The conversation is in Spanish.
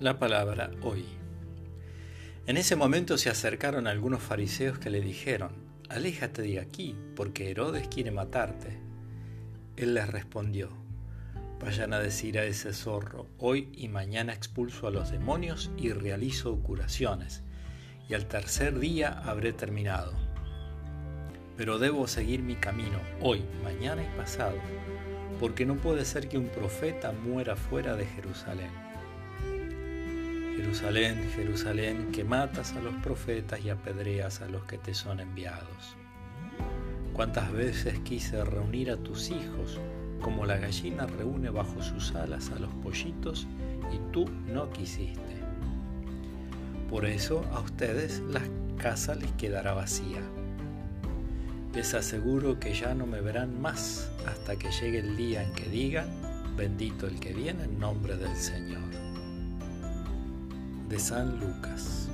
La palabra hoy. En ese momento se acercaron algunos fariseos que le dijeron, Aléjate de aquí, porque Herodes quiere matarte. Él les respondió, Vayan a decir a ese zorro, hoy y mañana expulso a los demonios y realizo curaciones, y al tercer día habré terminado. Pero debo seguir mi camino hoy, mañana y pasado, porque no puede ser que un profeta muera fuera de Jerusalén. Jerusalén, Jerusalén, que matas a los profetas y apedreas a los que te son enviados. Cuántas veces quise reunir a tus hijos, como la gallina reúne bajo sus alas a los pollitos, y tú no quisiste. Por eso a ustedes la casa les quedará vacía. Les aseguro que ya no me verán más hasta que llegue el día en que digan, bendito el que viene en nombre del Señor de San Lucas.